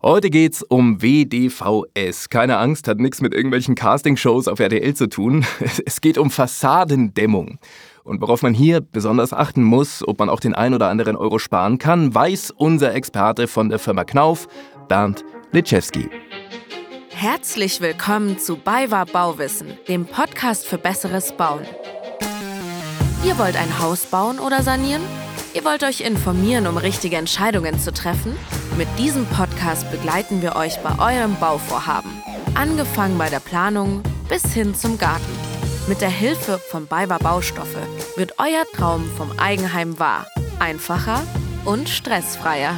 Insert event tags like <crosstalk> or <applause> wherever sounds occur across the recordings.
Heute geht's um WDVS. Keine Angst, hat nichts mit irgendwelchen Castingshows auf RTL zu tun. <laughs> Es geht um Fassadendämmung. Und worauf man hier besonders achten muss, ob man auch den ein oder anderen Euro sparen kann, weiß unser Experte von der Firma Knauf, Bernd Litschewski. Herzlich willkommen zu BayWa Bauwissen, dem Podcast für besseres Bauen. Ihr wollt ein Haus bauen oder sanieren? Ihr wollt euch informieren, um richtige Entscheidungen zu treffen? Mit diesem Podcast begleiten wir euch bei eurem Bauvorhaben. Angefangen bei der Planung bis hin zum Garten. Mit der Hilfe von BayWa Baustoffe wird euer Traum vom Eigenheim wahr. Einfacher und stressfreier.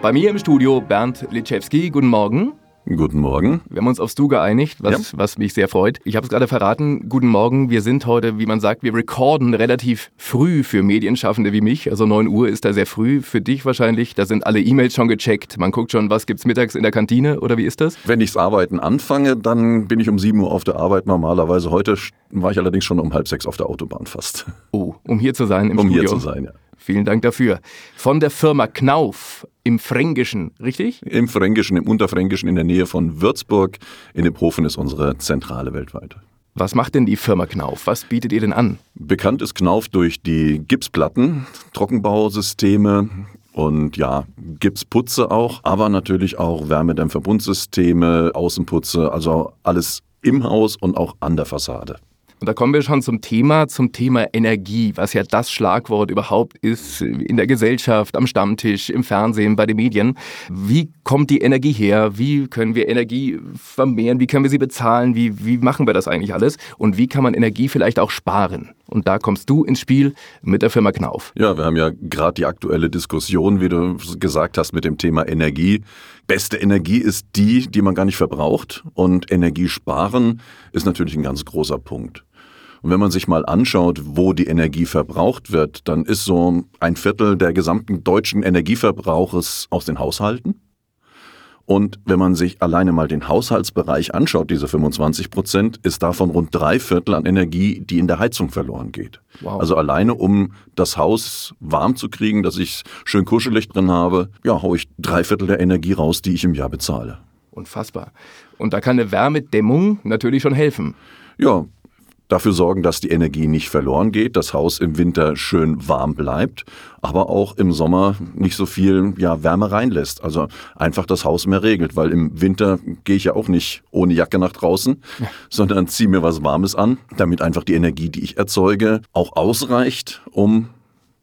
Bei mir im Studio Bernd Litschewski. Guten Morgen. Guten Morgen. Wir haben uns aufs Du geeinigt, was, ja. was mich sehr freut. Ich habe es gerade verraten. Guten Morgen. Wir sind heute, wie man sagt, wir recorden relativ früh für Medienschaffende wie mich. Also 9 Uhr ist da sehr früh. Für dich wahrscheinlich. Da sind alle E-Mails schon gecheckt. Man guckt schon, was gibt's mittags in der Kantine oder wie ist das? Wenn ichs Arbeiten anfange, dann bin ich um 7 Uhr auf der Arbeit normalerweise. Heute war ich allerdings schon um halb sechs auf der Autobahn fast. Oh, um hier zu sein im um Studio. Um hier zu sein, ja. Vielen Dank dafür. Von der Firma Knauf im Fränkischen, richtig? Im Fränkischen, im Unterfränkischen in der Nähe von Würzburg. In dem Profen ist unsere Zentrale weltweit. Was macht denn die Firma Knauf? Was bietet ihr denn an? Bekannt ist Knauf durch die Gipsplatten, Trockenbausysteme, und ja, Gipsputze auch, aber natürlich auch Wärmedämmverbundsysteme, Außenputze, also alles im Haus und auch an der Fassade. Und da kommen wir schon zum Thema, zum Thema Energie, was ja das Schlagwort überhaupt ist in der Gesellschaft, am Stammtisch, im Fernsehen, bei den Medien. Wie kommt die Energie her? Wie können wir Energie vermehren? Wie können wir sie bezahlen? Wie, wie machen wir das eigentlich alles? Und wie kann man Energie vielleicht auch sparen? Und da kommst du ins Spiel mit der Firma Knauf. Ja, wir haben ja gerade die aktuelle Diskussion, wie du gesagt hast, mit dem Thema Energie. Beste Energie ist die, die man gar nicht verbraucht. Und Energiesparen ist natürlich ein ganz großer Punkt. Und wenn man sich mal anschaut, wo die Energie verbraucht wird, dann ist so ein Viertel der gesamten deutschen Energieverbrauches aus den Haushalten. Und wenn man sich alleine mal den Haushaltsbereich anschaut, diese 25 Prozent, ist davon rund drei Viertel an Energie, die in der Heizung verloren geht. Wow. Also alleine, um das Haus warm zu kriegen, dass ich schön kuschelig drin habe, ja, haue ich drei Viertel der Energie raus, die ich im Jahr bezahle. Unfassbar. Und da kann eine Wärmedämmung natürlich schon helfen. Ja, dafür sorgen, dass die Energie nicht verloren geht, das Haus im Winter schön warm bleibt, aber auch im Sommer nicht so viel ja, Wärme reinlässt. Also einfach das Haus mehr regelt, weil im Winter gehe ich ja auch nicht ohne Jacke nach draußen, ja. sondern ziehe mir was Warmes an, damit einfach die Energie, die ich erzeuge, auch ausreicht, um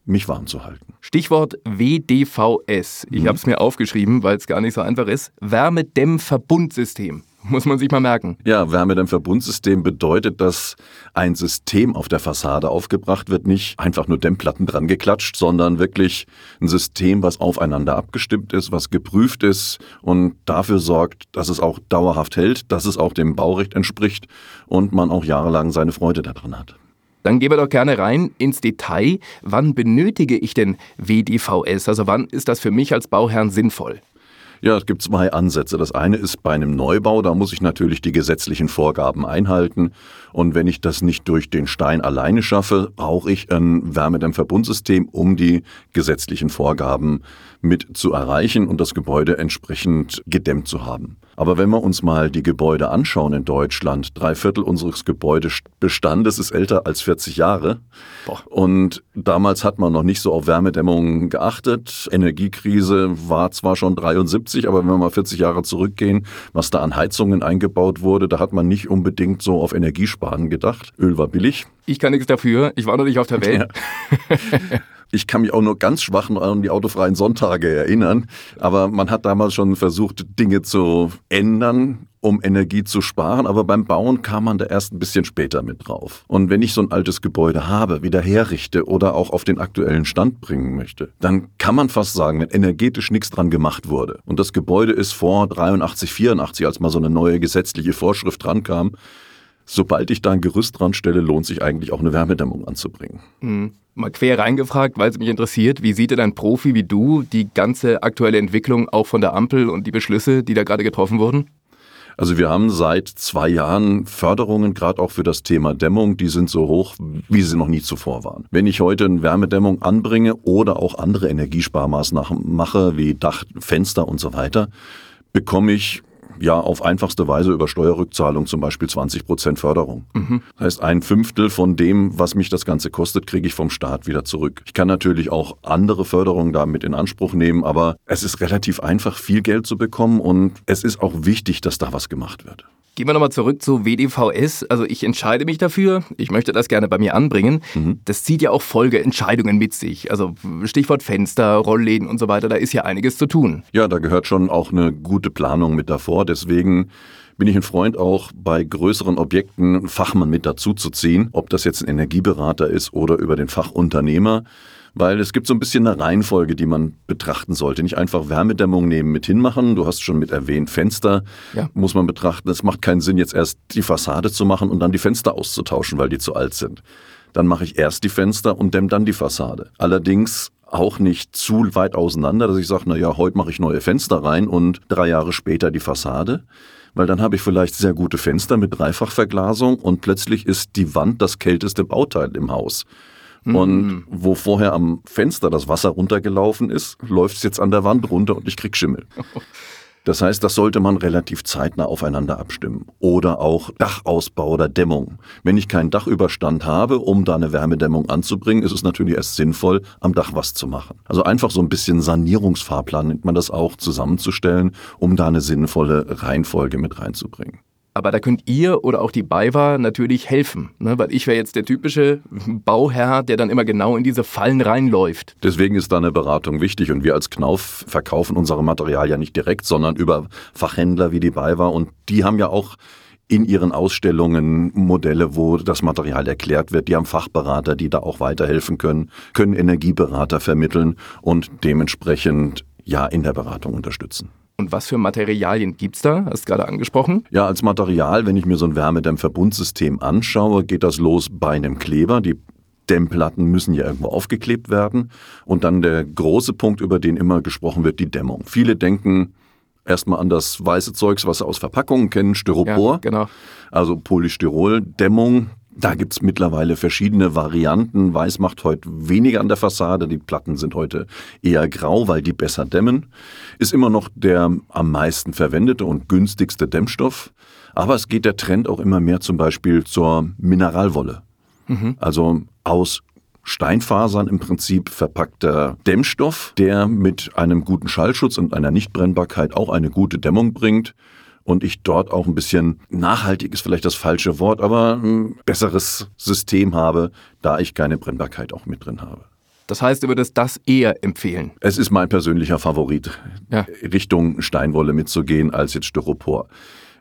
mich warm zu halten. Stichwort WDVS. Ich mhm. habe es mir aufgeschrieben, weil es gar nicht so einfach ist. Wärmedämmverbundsystem <laughs> muss man sich mal merken. Ja, Wärmedämmverbundsystem bedeutet, dass ein System auf der Fassade aufgebracht wird, nicht einfach nur Dämmplatten dran geklatscht, sondern wirklich ein System, was aufeinander abgestimmt ist, was geprüft ist und dafür sorgt, dass es auch dauerhaft hält, dass es auch dem Baurecht entspricht und man auch jahrelang seine Freude daran hat. Dann gehen wir doch gerne rein ins Detail. Wann benötige ich denn WDVS? Also wann ist das für mich als Bauherrn sinnvoll? Ja, es gibt zwei Ansätze. Das eine ist bei einem Neubau, da muss ich natürlich die gesetzlichen Vorgaben einhalten. Und wenn ich das nicht durch den Stein alleine schaffe, brauche ich ein Wärmedämmverbundsystem, um die gesetzlichen Vorgaben mit zu erreichen und das Gebäude entsprechend gedämmt zu haben. Aber wenn wir uns mal die Gebäude anschauen in Deutschland, drei Viertel unseres Gebäudebestandes ist älter als 40 Jahre. Und damals hat man noch nicht so auf Wärmedämmung geachtet. Energiekrise war zwar schon 73, aber wenn wir mal 40 Jahre zurückgehen, was da an Heizungen eingebaut wurde, da hat man nicht unbedingt so auf Energiesparen gedacht. Öl war billig. Ich kann nichts dafür. Ich war noch nicht auf der Welt. Ja. <laughs> Ich kann mich auch nur ganz schwach an die autofreien Sonntage erinnern. Aber man hat damals schon versucht, Dinge zu ändern, um Energie zu sparen. Aber beim Bauen kam man da erst ein bisschen später mit drauf. Und wenn ich so ein altes Gebäude habe, wieder herrichte oder auch auf den aktuellen Stand bringen möchte, dann kann man fast sagen, wenn energetisch nichts dran gemacht wurde und das Gebäude ist vor 83, 84, als mal so eine neue gesetzliche Vorschrift dran kam, sobald ich da ein Gerüst dran stelle, lohnt sich eigentlich auch eine Wärmedämmung anzubringen. Mhm. Mal quer reingefragt, weil es mich interessiert, wie sieht denn ein Profi wie du die ganze aktuelle Entwicklung auch von der Ampel und die Beschlüsse, die da gerade getroffen wurden? Also wir haben seit zwei Jahren Förderungen, gerade auch für das Thema Dämmung, die sind so hoch, wie sie noch nie zuvor waren. Wenn ich heute eine Wärmedämmung anbringe oder auch andere Energiesparmaßnahmen mache, wie Dach, Fenster und so weiter, bekomme ich ja auf einfachste Weise über Steuerrückzahlung zum Beispiel 20 Prozent Förderung. Mhm. Das heißt, ein Fünftel von dem, was mich das Ganze kostet, kriege ich vom Staat wieder zurück. Ich kann natürlich auch andere Förderungen damit in Anspruch nehmen, aber es ist relativ einfach, viel Geld zu bekommen und es ist auch wichtig, dass da was gemacht wird. Gehen wir nochmal zurück zu WDVS. Also ich entscheide mich dafür, ich möchte das gerne bei mir anbringen. Mhm. Das zieht ja auch Folgeentscheidungen mit sich. Also Stichwort Fenster, Rollläden und so weiter, da ist ja einiges zu tun. Ja, da gehört schon auch eine gute Planung mit davor. Deswegen bin ich ein Freund auch bei größeren Objekten Fachmann mit dazu zu ziehen, ob das jetzt ein Energieberater ist oder über den Fachunternehmer weil es gibt so ein bisschen eine Reihenfolge, die man betrachten sollte. Nicht einfach Wärmedämmung nehmen mit hinmachen. Du hast schon mit erwähnt, Fenster ja. muss man betrachten. Es macht keinen Sinn, jetzt erst die Fassade zu machen und dann die Fenster auszutauschen, weil die zu alt sind. Dann mache ich erst die Fenster und dämme dann die Fassade. Allerdings auch nicht zu weit auseinander, dass ich sage, na ja, heute mache ich neue Fenster rein und drei Jahre später die Fassade weil dann habe ich vielleicht sehr gute Fenster mit Dreifachverglasung und plötzlich ist die Wand das kälteste Bauteil im Haus. Und mhm. wo vorher am Fenster das Wasser runtergelaufen ist, läuft es jetzt an der Wand runter und ich krieg Schimmel. <laughs> Das heißt, das sollte man relativ zeitnah aufeinander abstimmen. Oder auch Dachausbau oder Dämmung. Wenn ich keinen Dachüberstand habe, um da eine Wärmedämmung anzubringen, ist es natürlich erst sinnvoll, am Dach was zu machen. Also einfach so ein bisschen Sanierungsfahrplan nennt man das auch, zusammenzustellen, um da eine sinnvolle Reihenfolge mit reinzubringen. Aber da könnt ihr oder auch die BayWa natürlich helfen, ne? weil ich wäre jetzt der typische Bauherr, der dann immer genau in diese Fallen reinläuft. Deswegen ist da eine Beratung wichtig und wir als Knauf verkaufen unsere Material ja nicht direkt, sondern über Fachhändler wie die BayWa und die haben ja auch in ihren Ausstellungen Modelle, wo das Material erklärt wird. Die haben Fachberater, die da auch weiterhelfen können, können Energieberater vermitteln und dementsprechend ja in der Beratung unterstützen. Und was für Materialien gibt es da? Hast du gerade angesprochen? Ja, als Material, wenn ich mir so ein Wärmedämmverbundsystem anschaue, geht das los bei einem Kleber. Die Dämmplatten müssen ja irgendwo aufgeklebt werden. Und dann der große Punkt, über den immer gesprochen wird, die Dämmung. Viele denken erstmal an das weiße Zeugs, was sie aus Verpackungen kennen, Styropor. Ja, genau. Also Polystyrol-Dämmung. Da gibt's mittlerweile verschiedene Varianten. Weiß macht heute weniger an der Fassade. Die Platten sind heute eher grau, weil die besser dämmen. Ist immer noch der am meisten verwendete und günstigste Dämmstoff. Aber es geht der Trend auch immer mehr zum Beispiel zur Mineralwolle. Mhm. Also aus Steinfasern im Prinzip verpackter Dämmstoff, der mit einem guten Schallschutz und einer Nichtbrennbarkeit auch eine gute Dämmung bringt und ich dort auch ein bisschen nachhaltig ist vielleicht das falsche Wort, aber ein besseres System habe, da ich keine Brennbarkeit auch mit drin habe. Das heißt, du würdest das eher empfehlen? Es ist mein persönlicher Favorit, ja. Richtung Steinwolle mitzugehen als jetzt Styropor.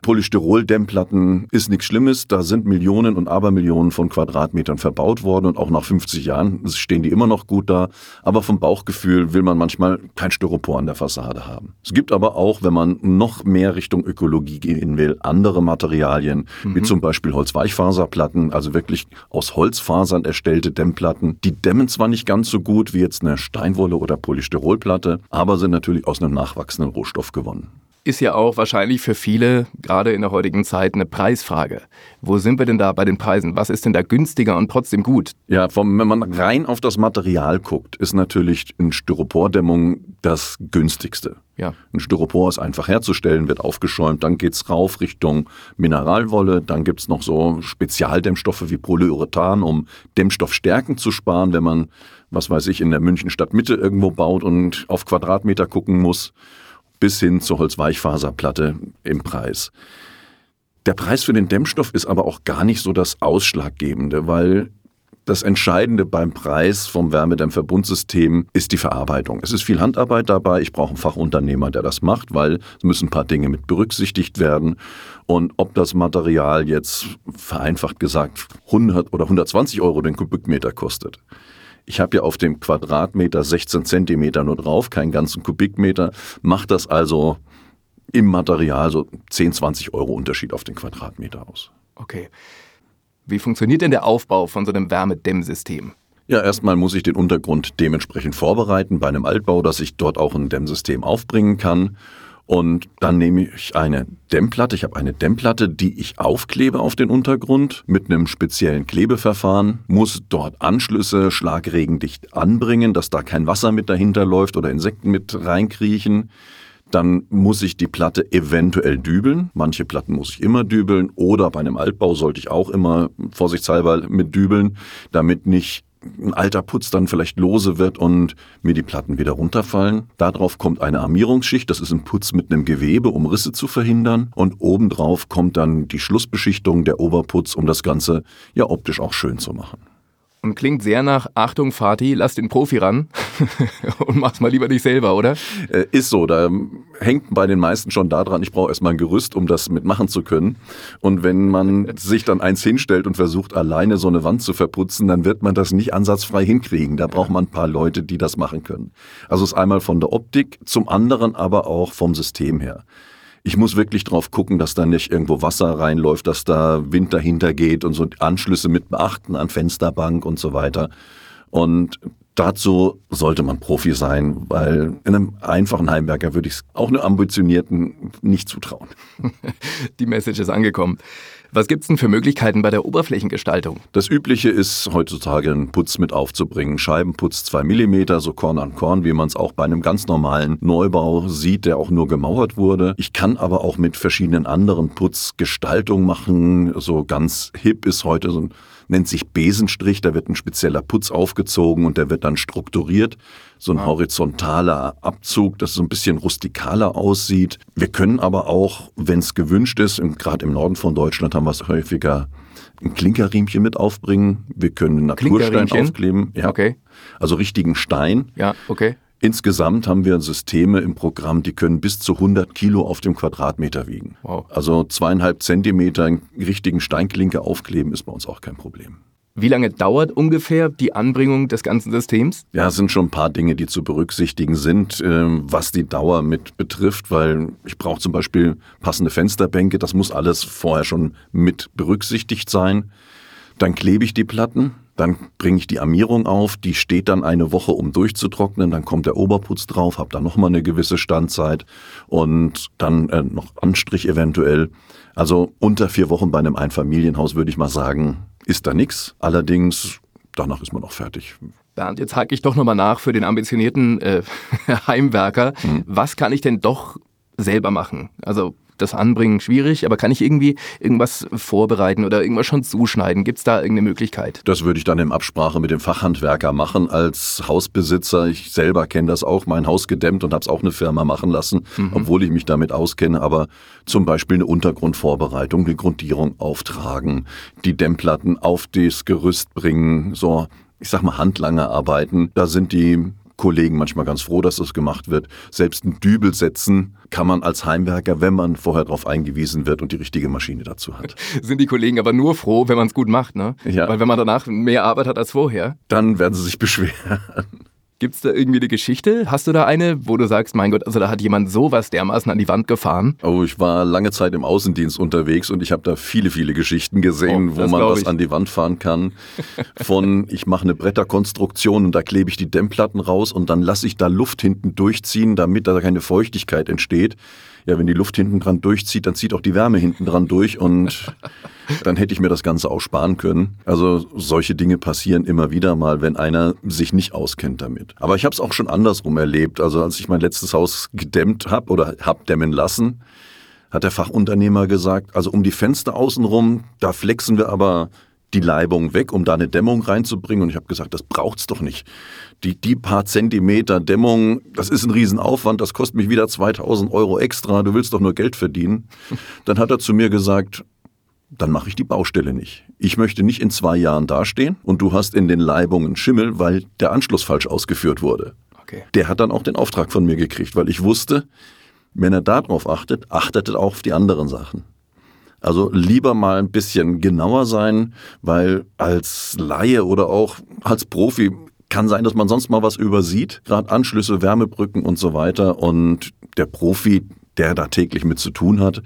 Polystyrol-Dämmplatten ist nichts Schlimmes. Da sind Millionen und Abermillionen von Quadratmetern verbaut worden und auch nach 50 Jahren stehen die immer noch gut da. Aber vom Bauchgefühl will man manchmal kein Styropor an der Fassade haben. Es gibt aber auch, wenn man noch mehr Richtung Ökologie gehen will, andere Materialien, mhm. wie zum Beispiel Holzweichfaserplatten, also wirklich aus Holzfasern erstellte Dämmplatten. Die dämmen zwar nicht ganz so gut wie jetzt eine Steinwolle oder Polystyrolplatte, aber sind natürlich aus einem nachwachsenden Rohstoff gewonnen ist ja auch wahrscheinlich für viele, gerade in der heutigen Zeit, eine Preisfrage. Wo sind wir denn da bei den Preisen? Was ist denn da günstiger und trotzdem gut? Ja, vom, wenn man rein auf das Material guckt, ist natürlich eine Styropordämmung das günstigste. Ja. Ein Styropor ist einfach herzustellen, wird aufgeschäumt, dann geht's rauf Richtung Mineralwolle, dann gibt's noch so Spezialdämmstoffe wie Polyurethan, um Dämmstoffstärken zu sparen, wenn man, was weiß ich, in der München Stadtmitte irgendwo baut und auf Quadratmeter gucken muss bis hin zur Holzweichfaserplatte im Preis. Der Preis für den Dämmstoff ist aber auch gar nicht so das Ausschlaggebende, weil das Entscheidende beim Preis vom Wärmedämmverbundsystem ist die Verarbeitung. Es ist viel Handarbeit dabei. Ich brauche einen Fachunternehmer, der das macht, weil es müssen ein paar Dinge mit berücksichtigt werden. Und ob das Material jetzt vereinfacht gesagt 100 oder 120 Euro den Kubikmeter kostet, ich habe ja auf dem Quadratmeter 16 Zentimeter nur drauf, keinen ganzen Kubikmeter. Macht das also im Material so 10, 20 Euro Unterschied auf den Quadratmeter aus. Okay. Wie funktioniert denn der Aufbau von so einem Wärmedämmsystem? Ja, erstmal muss ich den Untergrund dementsprechend vorbereiten bei einem Altbau, dass ich dort auch ein Dämmsystem aufbringen kann. Und dann nehme ich eine Dämmplatte. Ich habe eine Dämmplatte, die ich aufklebe auf den Untergrund mit einem speziellen Klebeverfahren, muss dort Anschlüsse schlagregendicht anbringen, dass da kein Wasser mit dahinter läuft oder Insekten mit reinkriechen. Dann muss ich die Platte eventuell dübeln. Manche Platten muss ich immer dübeln oder bei einem Altbau sollte ich auch immer vorsichtshalber mit dübeln, damit nicht ein alter Putz dann vielleicht lose wird und mir die Platten wieder runterfallen. Darauf kommt eine Armierungsschicht, das ist ein Putz mit einem Gewebe, um Risse zu verhindern. Und obendrauf kommt dann die Schlussbeschichtung, der Oberputz, um das Ganze ja optisch auch schön zu machen. Und klingt sehr nach Achtung, Fatih, lass den Profi ran <laughs> und mach's mal lieber dich selber, oder? Äh, ist so. Da hängt bei den meisten schon daran, ich brauche erstmal ein Gerüst, um das mitmachen zu können. Und wenn man <laughs> sich dann eins hinstellt und versucht, alleine so eine Wand zu verputzen, dann wird man das nicht ansatzfrei hinkriegen. Da braucht man ein paar Leute, die das machen können. Also ist einmal von der Optik, zum anderen aber auch vom System her. Ich muss wirklich drauf gucken, dass da nicht irgendwo Wasser reinläuft, dass da Wind dahinter geht und so Anschlüsse mit beachten an Fensterbank und so weiter. Und dazu sollte man Profi sein, weil in einem einfachen Heimwerker würde ich es auch einem ambitionierten nicht zutrauen. <laughs> Die Message ist angekommen. Was gibt es denn für Möglichkeiten bei der Oberflächengestaltung? Das Übliche ist heutzutage einen Putz mit aufzubringen. Scheibenputz 2 mm, so Korn an Korn, wie man es auch bei einem ganz normalen Neubau sieht, der auch nur gemauert wurde. Ich kann aber auch mit verschiedenen anderen Putzgestaltungen machen. So ganz hip ist heute so ein nennt sich Besenstrich, da wird ein spezieller Putz aufgezogen und der wird dann strukturiert. So ein horizontaler Abzug, das so ein bisschen rustikaler aussieht. Wir können aber auch, wenn es gewünscht ist, gerade im Norden von Deutschland haben wir es häufiger, ein Klinkerriemchen mit aufbringen. Wir können einen Naturstein aufkleben. Ja. Okay. Also richtigen Stein. Ja, okay. Insgesamt haben wir Systeme im Programm, die können bis zu 100 Kilo auf dem Quadratmeter wiegen. Wow. Also zweieinhalb Zentimeter einen richtigen Steinklinker aufkleben ist bei uns auch kein Problem. Wie lange dauert ungefähr die Anbringung des ganzen Systems? Ja, es sind schon ein paar Dinge, die zu berücksichtigen sind, ähm, was die Dauer mit betrifft, weil ich brauche zum Beispiel passende Fensterbänke, das muss alles vorher schon mit berücksichtigt sein. Dann klebe ich die Platten, dann bringe ich die Armierung auf, die steht dann eine Woche, um durchzutrocknen, dann kommt der Oberputz drauf, habe dann nochmal eine gewisse Standzeit und dann äh, noch Anstrich eventuell. Also unter vier Wochen bei einem Einfamilienhaus würde ich mal sagen, ist da nichts. Allerdings, danach ist man noch fertig. Bernd, jetzt hake ich doch nochmal nach für den ambitionierten äh, <laughs> Heimwerker. Mhm. Was kann ich denn doch selber machen? Also das Anbringen schwierig, aber kann ich irgendwie irgendwas vorbereiten oder irgendwas schon zuschneiden? Gibt es da irgendeine Möglichkeit? Das würde ich dann in Absprache mit dem Fachhandwerker machen als Hausbesitzer. Ich selber kenne das auch, mein Haus gedämmt und habe es auch eine Firma machen lassen, mhm. obwohl ich mich damit auskenne. Aber zum Beispiel eine Untergrundvorbereitung, eine Grundierung auftragen, die Dämmplatten auf das Gerüst bringen, so ich sag mal Handlanger arbeiten. Da sind die Kollegen manchmal ganz froh, dass das gemacht wird. Selbst ein Dübel setzen kann man als Heimwerker, wenn man vorher darauf eingewiesen wird und die richtige Maschine dazu hat. <laughs> Sind die Kollegen aber nur froh, wenn man es gut macht, ne? Ja. Weil wenn man danach mehr Arbeit hat als vorher. Dann werden sie sich beschweren. Gibt es da irgendwie eine Geschichte? Hast du da eine, wo du sagst, mein Gott, also da hat jemand sowas dermaßen an die Wand gefahren? Oh, ich war lange Zeit im Außendienst unterwegs und ich habe da viele, viele Geschichten gesehen, oh, wo man was an die Wand fahren kann. Von ich mache eine Bretterkonstruktion und da klebe ich die Dämmplatten raus und dann lasse ich da Luft hinten durchziehen, damit da keine Feuchtigkeit entsteht ja, wenn die Luft hinten dran durchzieht, dann zieht auch die Wärme hinten dran durch und <laughs> dann hätte ich mir das Ganze auch sparen können. Also solche Dinge passieren immer wieder mal, wenn einer sich nicht auskennt damit. Aber ich habe es auch schon andersrum erlebt. Also als ich mein letztes Haus gedämmt habe oder hab dämmen lassen, hat der Fachunternehmer gesagt, also um die Fenster außenrum, da flexen wir aber die Leibung weg, um da eine Dämmung reinzubringen. Und ich habe gesagt, das braucht's doch nicht. Die, die paar Zentimeter Dämmung, das ist ein Riesenaufwand, das kostet mich wieder 2000 Euro extra, du willst doch nur Geld verdienen. <laughs> Dann hat er zu mir gesagt, dann mache ich die Baustelle nicht. Ich möchte nicht in zwei Jahren dastehen und du hast in den Leibungen Schimmel, weil der Anschluss falsch ausgeführt wurde. Okay. Der hat dann auch den Auftrag von mir gekriegt, weil ich wusste, wenn er darauf achtet, achtet er auch auf die anderen Sachen. Also lieber mal ein bisschen genauer sein, weil als Laie oder auch als Profi kann sein, dass man sonst mal was übersieht, gerade Anschlüsse, Wärmebrücken und so weiter. Und der Profi, der da täglich mit zu tun hat,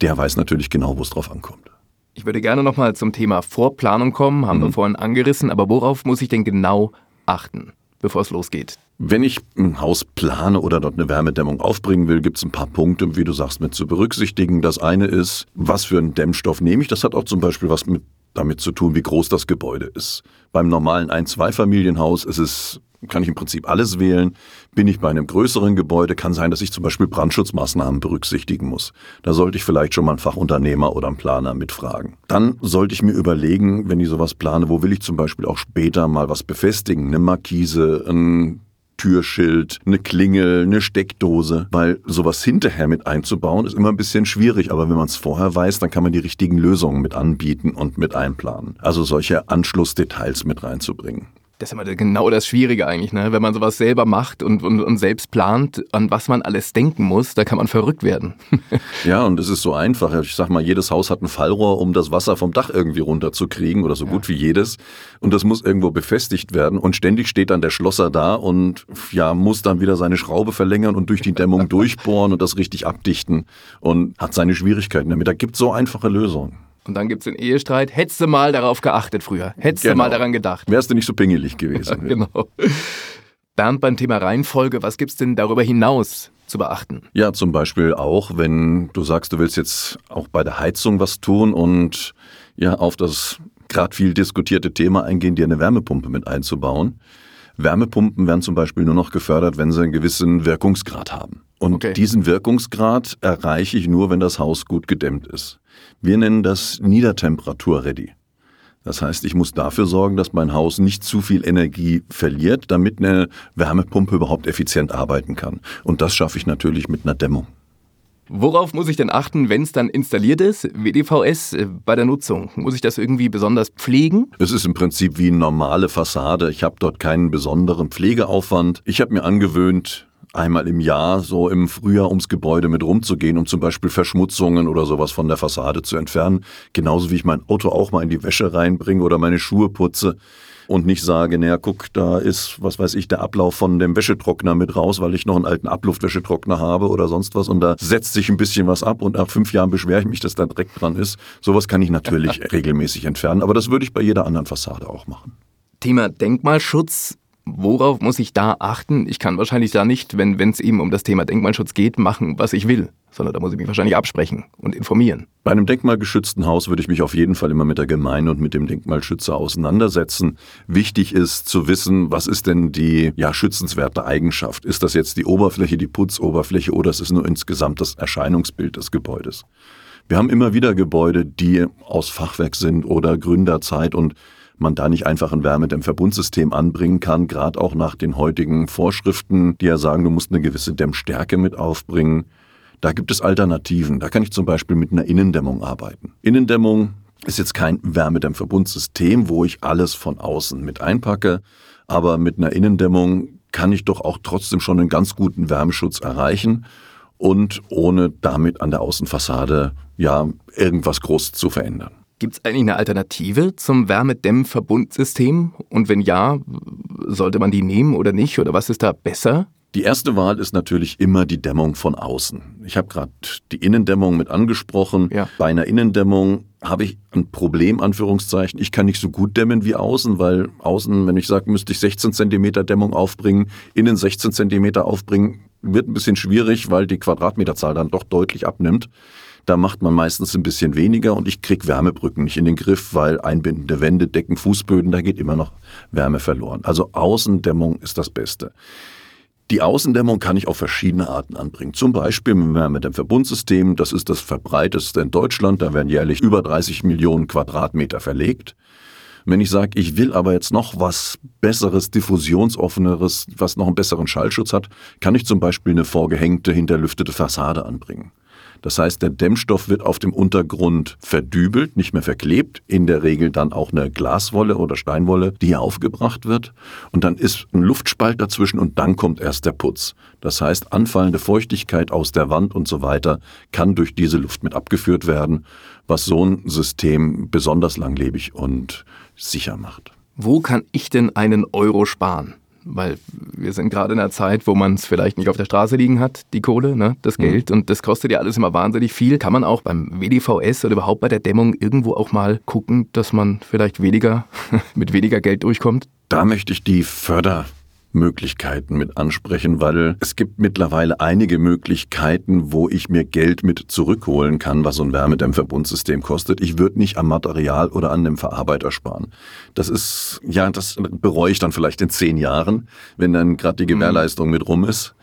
der weiß natürlich genau, wo es drauf ankommt. Ich würde gerne nochmal zum Thema Vorplanung kommen, haben mhm. wir vorhin angerissen, aber worauf muss ich denn genau achten, bevor es losgeht? Wenn ich ein Haus plane oder dort eine Wärmedämmung aufbringen will, gibt es ein paar Punkte, wie du sagst, mit zu berücksichtigen. Das eine ist, was für einen Dämmstoff nehme ich? Das hat auch zum Beispiel was mit damit zu tun, wie groß das Gebäude ist. Beim normalen Ein-Zwei-Familienhaus ist es kann ich im Prinzip alles wählen. Bin ich bei einem größeren Gebäude, kann sein, dass ich zum Beispiel Brandschutzmaßnahmen berücksichtigen muss. Da sollte ich vielleicht schon mal einen Fachunternehmer oder einen Planer mitfragen. Dann sollte ich mir überlegen, wenn ich sowas plane, wo will ich zum Beispiel auch später mal was befestigen? Eine Markise, ein Türschild, eine Klingel, eine Steckdose, weil sowas hinterher mit einzubauen ist immer ein bisschen schwierig, aber wenn man es vorher weiß, dann kann man die richtigen Lösungen mit anbieten und mit einplanen. Also solche Anschlussdetails mit reinzubringen. Das ist immer genau das Schwierige eigentlich, ne? Wenn man sowas selber macht und, und, und selbst plant, an was man alles denken muss, da kann man verrückt werden. <laughs> ja, und es ist so einfach. Ich sag mal, jedes Haus hat ein Fallrohr, um das Wasser vom Dach irgendwie runterzukriegen oder so ja. gut wie jedes. Und das muss irgendwo befestigt werden. Und ständig steht dann der Schlosser da und ja, muss dann wieder seine Schraube verlängern und durch die Dämmung <laughs> durchbohren und das richtig abdichten und hat seine Schwierigkeiten damit. Da gibt so einfache Lösungen. Und dann gibt es den Ehestreit. Hättest du mal darauf geachtet früher? Hättest genau. du mal daran gedacht? Wärst du nicht so pingelig gewesen. <laughs> Ja, genau. Bernd, beim Thema Reihenfolge, was gibt es denn darüber hinaus zu beachten? Ja, zum Beispiel auch, wenn du sagst, du willst jetzt auch bei der Heizung was tun und ja, auf das gerade viel diskutierte Thema eingehen, dir eine Wärmepumpe mit einzubauen. Wärmepumpen werden zum Beispiel nur noch gefördert, wenn sie einen gewissen Wirkungsgrad haben. Und okay. diesen Wirkungsgrad erreiche ich nur, wenn das Haus gut gedämmt ist. Wir nennen das Niedertemperatur-Ready. Das heißt, ich muss dafür sorgen, dass mein Haus nicht zu viel Energie verliert, damit eine Wärmepumpe überhaupt effizient arbeiten kann. Und das schaffe ich natürlich mit einer Dämmung. Worauf muss ich denn achten, wenn es dann installiert ist, WDVS, äh, bei der Nutzung? Muss ich das irgendwie besonders pflegen? Es ist im Prinzip wie eine normale Fassade. Ich habe dort keinen besonderen Pflegeaufwand. Ich habe mir angewöhnt, einmal im Jahr so im Frühjahr ums Gebäude mit rumzugehen, um zum Beispiel Verschmutzungen oder sowas von der Fassade zu entfernen. Genauso wie ich mein Auto auch mal in die Wäsche reinbringe oder meine Schuhe putze und nicht sage, naja, guck, da ist, was weiß ich, der Ablauf von dem Wäschetrockner mit raus, weil ich noch einen alten Abluftwäschetrockner habe oder sonst was und da setzt sich ein bisschen was ab und nach fünf Jahren beschwere ich mich, dass da Dreck dran ist. Sowas kann ich natürlich <laughs> regelmäßig entfernen, aber das würde ich bei jeder anderen Fassade auch machen. Thema Denkmalschutz worauf muss ich da achten? Ich kann wahrscheinlich da nicht, wenn es eben um das Thema Denkmalschutz geht, machen, was ich will, sondern da muss ich mich wahrscheinlich absprechen und informieren. Bei einem denkmalgeschützten Haus würde ich mich auf jeden Fall immer mit der Gemeinde und mit dem Denkmalschützer auseinandersetzen. Wichtig ist zu wissen, was ist denn die ja, schützenswerte Eigenschaft? Ist das jetzt die Oberfläche, die Putzoberfläche oder ist es nur insgesamt das Erscheinungsbild des Gebäudes? Wir haben immer wieder Gebäude, die aus Fachwerk sind oder Gründerzeit und man da nicht einfach ein Wärmedämmverbundsystem anbringen kann, gerade auch nach den heutigen Vorschriften, die ja sagen, du musst eine gewisse Dämmstärke mit aufbringen. Da gibt es Alternativen. Da kann ich zum Beispiel mit einer Innendämmung arbeiten. Innendämmung ist jetzt kein Wärmedämmverbundsystem, wo ich alles von außen mit einpacke, aber mit einer Innendämmung kann ich doch auch trotzdem schon einen ganz guten Wärmeschutz erreichen und ohne damit an der Außenfassade ja irgendwas groß zu verändern. Gibt es eigentlich eine Alternative zum Wärmedämmverbundsystem? Und wenn ja, sollte man die nehmen oder nicht? Oder was ist da besser? Die erste Wahl ist natürlich immer die Dämmung von außen. Ich habe gerade die Innendämmung mit angesprochen. Ja. Bei einer Innendämmung habe ich ein Problem, Anführungszeichen. Ich kann nicht so gut dämmen wie außen, weil außen, wenn ich sage, müsste ich 16 cm Dämmung aufbringen, innen 16 cm aufbringen, wird ein bisschen schwierig, weil die Quadratmeterzahl dann doch deutlich abnimmt. Da macht man meistens ein bisschen weniger und ich krieg Wärmebrücken nicht in den Griff, weil einbindende Wände, Decken, Fußböden, da geht immer noch Wärme verloren. Also Außendämmung ist das Beste. Die Außendämmung kann ich auf verschiedene Arten anbringen. Zum Beispiel mit dem Verbundsystem. Das ist das verbreiteste in Deutschland. Da werden jährlich über 30 Millionen Quadratmeter verlegt. Wenn ich sage, ich will aber jetzt noch was Besseres, Diffusionsoffeneres, was noch einen besseren Schallschutz hat, kann ich zum Beispiel eine vorgehängte, hinterlüftete Fassade anbringen. Das heißt, der Dämmstoff wird auf dem Untergrund verdübelt, nicht mehr verklebt, in der Regel dann auch eine Glaswolle oder Steinwolle, die hier aufgebracht wird. Und dann ist ein Luftspalt dazwischen und dann kommt erst der Putz. Das heißt, anfallende Feuchtigkeit aus der Wand und so weiter kann durch diese Luft mit abgeführt werden, was so ein System besonders langlebig und sicher macht. Wo kann ich denn einen Euro sparen? Weil wir sind gerade in einer Zeit, wo man es vielleicht nicht auf der Straße liegen hat, die Kohle, ne, das mhm. Geld. Mhm. Und das kostet ja alles immer wahnsinnig viel. Kann man auch beim WDVS oder überhaupt bei der Dämmung irgendwo auch mal gucken, dass man vielleicht weniger, <laughs> mit weniger Geld durchkommt? Da möchte ich die Förder Möglichkeiten mit ansprechen, weil es gibt mittlerweile einige Möglichkeiten, wo ich mir Geld mit zurückholen kann, was so ein Wärmedämmverbundsystem kostet. Ich würde nicht am Material oder an dem Verarbeiter sparen. Das ist, ja, das bereue ich dann vielleicht in zehn Jahren, wenn dann gerade die mhm. Gewährleistung mit rum ist,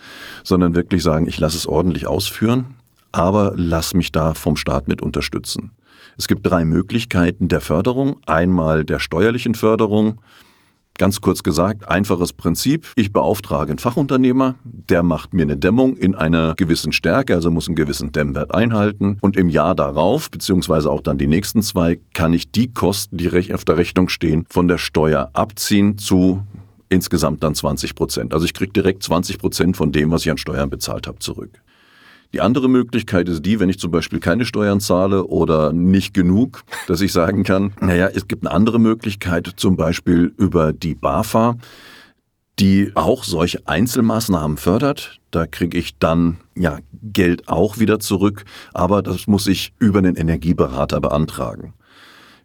sondern wirklich sagen, ich lasse es ordentlich ausführen, aber lass mich da vom Staat mit unterstützen. Es gibt drei Möglichkeiten der Förderung. Einmal der steuerlichen Förderung. Ganz kurz gesagt, einfaches Prinzip. Ich beauftrage einen Fachunternehmer, der macht mir eine Dämmung in einer gewissen Stärke, also muss einen gewissen Dämmwert einhalten. Und im Jahr darauf, beziehungsweise auch dann die nächsten zwei, kann ich die Kosten, die auf der Rechnung stehen, von der Steuer abziehen zu insgesamt dann 20 Prozent. Also ich kriege direkt 20 Prozent von dem, was ich an Steuern bezahlt habe, zurück. Die andere Möglichkeit ist die, wenn ich zum Beispiel keine Steuern zahle oder nicht genug, dass ich sagen kann, <laughs> naja, es gibt eine andere Möglichkeit, zum Beispiel über die BAFA, die auch solche Einzelmaßnahmen fördert. Da kriege ich dann ja Geld auch wieder zurück, aber das muss ich über einen Energieberater beantragen.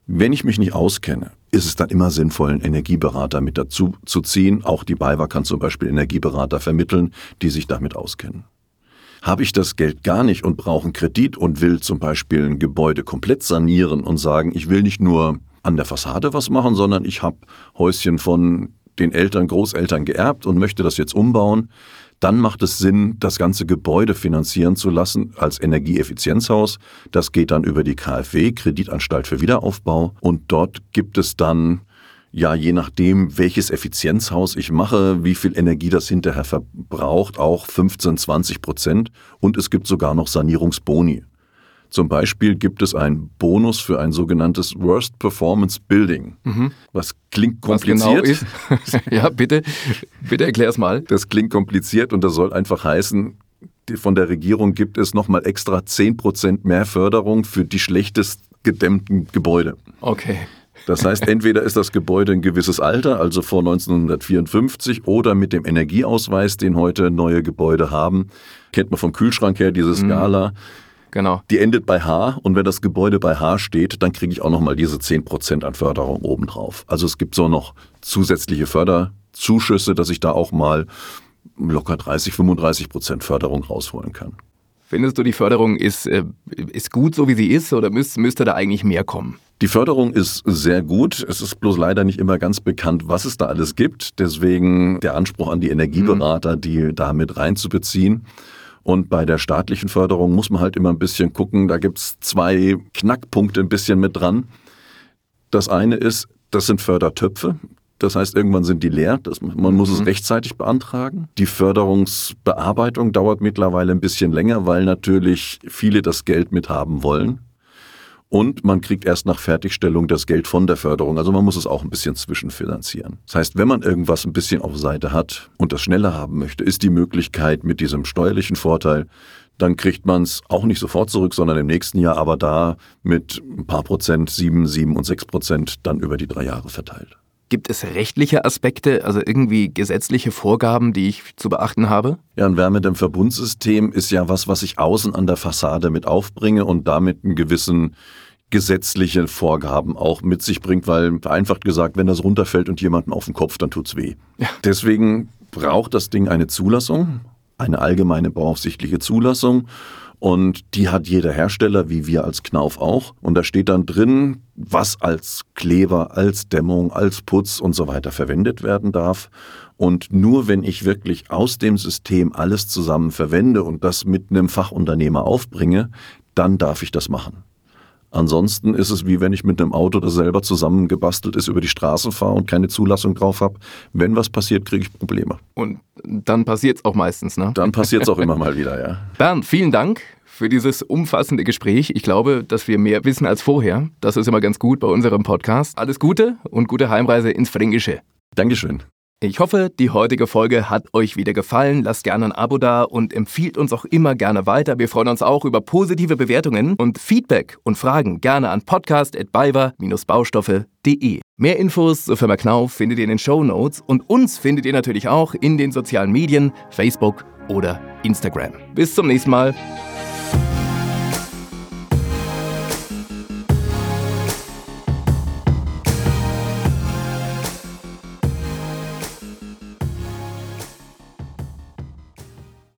Wenn ich mich nicht auskenne, ist es dann immer sinnvoll, einen Energieberater mit dazu zu ziehen. Auch die BayWa kann zum Beispiel Energieberater vermitteln, die sich damit auskennen. Habe ich das Geld gar nicht und brauche einen Kredit und will zum Beispiel ein Gebäude komplett sanieren und sagen, ich will nicht nur an der Fassade was machen, sondern ich habe Häuschen von den Eltern, Großeltern geerbt und möchte das jetzt umbauen, dann macht es Sinn, das ganze Gebäude finanzieren zu lassen als Energieeffizienzhaus. Das geht dann über die KfW, Kreditanstalt für Wiederaufbau. Und dort gibt es dann ja, je nachdem, welches Effizienzhaus ich mache, wie viel Energie das hinterher verbraucht, auch 15, 20 Prozent. Und es gibt sogar noch Sanierungsboni. Zum Beispiel gibt es einen Bonus für ein sogenanntes Worst Performance Building. Mhm. Was klingt kompliziert. Was genau ist. <laughs> ja, bitte, bitte erklär es mal. Das klingt kompliziert und das soll einfach heißen, von der Regierung gibt es nochmal extra 10 Prozent mehr Förderung für die schlechtest gedämmten Gebäude. Okay. Das heißt, entweder ist das Gebäude ein gewisses Alter, also vor 1954, oder mit dem Energieausweis, den heute neue Gebäude haben, kennt man vom Kühlschrank her diese mhm. Skala. Genau. Die endet bei H und wenn das Gebäude bei H steht, dann kriege ich auch nochmal diese 10% an Förderung obendrauf. Also es gibt so noch zusätzliche Förderzuschüsse, dass ich da auch mal locker 30, 35 Prozent Förderung rausholen kann. Findest du, die Förderung ist, äh, ist gut, so wie sie ist, oder müsste, müsste da eigentlich mehr kommen? Die Förderung ist sehr gut. Es ist bloß leider nicht immer ganz bekannt, was es da alles gibt. Deswegen der Anspruch an die Energieberater, mhm. die da mit reinzubeziehen. Und bei der staatlichen Förderung muss man halt immer ein bisschen gucken. Da gibt es zwei Knackpunkte ein bisschen mit dran. Das eine ist, das sind Fördertöpfe. Das heißt, irgendwann sind die leer. Das, man muss mhm. es rechtzeitig beantragen. Die Förderungsbearbeitung dauert mittlerweile ein bisschen länger, weil natürlich viele das Geld mithaben wollen. Und man kriegt erst nach Fertigstellung das Geld von der Förderung. Also man muss es auch ein bisschen zwischenfinanzieren. Das heißt, wenn man irgendwas ein bisschen auf Seite hat und das schneller haben möchte, ist die Möglichkeit mit diesem steuerlichen Vorteil, dann kriegt man es auch nicht sofort zurück, sondern im nächsten Jahr, aber da mit ein paar Prozent, sieben, sieben und sechs Prozent dann über die drei Jahre verteilt. Gibt es rechtliche Aspekte, also irgendwie gesetzliche Vorgaben, die ich zu beachten habe? Ja, ein Wärmedämmverbundsystem ist ja was, was ich außen an der Fassade mit aufbringe und damit einen gewissen gesetzliche Vorgaben auch mit sich bringt, weil vereinfacht gesagt, wenn das runterfällt und jemanden auf den Kopf, dann tut's weh. Ja. Deswegen braucht das Ding eine Zulassung, eine allgemeine bauaufsichtliche Zulassung und die hat jeder Hersteller, wie wir als Knauf auch. Und da steht dann drin, was als Kleber, als Dämmung, als Putz und so weiter verwendet werden darf. Und nur wenn ich wirklich aus dem System alles zusammen verwende und das mit einem Fachunternehmer aufbringe, dann darf ich das machen. Ansonsten ist es wie wenn ich mit einem Auto, das selber zusammengebastelt ist, über die Straße fahre und keine Zulassung drauf habe. Wenn was passiert, kriege ich Probleme. Und dann passiert es auch meistens, ne? Dann passiert es auch immer mal wieder, ja. <laughs> Bernd, vielen Dank für dieses umfassende Gespräch. Ich glaube, dass wir mehr wissen als vorher. Das ist immer ganz gut bei unserem Podcast. Alles Gute und gute Heimreise ins Fränkische. Dankeschön. Ich hoffe, die heutige Folge hat euch wieder gefallen. Lasst gerne ein Abo da und empfiehlt uns auch immer gerne weiter. Wir freuen uns auch über positive Bewertungen und Feedback und Fragen gerne an podcast.balver-baustoffe.de. Mehr Infos zur Firma Knauf findet ihr in den Show Notes und uns findet ihr natürlich auch in den sozialen Medien, Facebook oder Instagram. Bis zum nächsten Mal.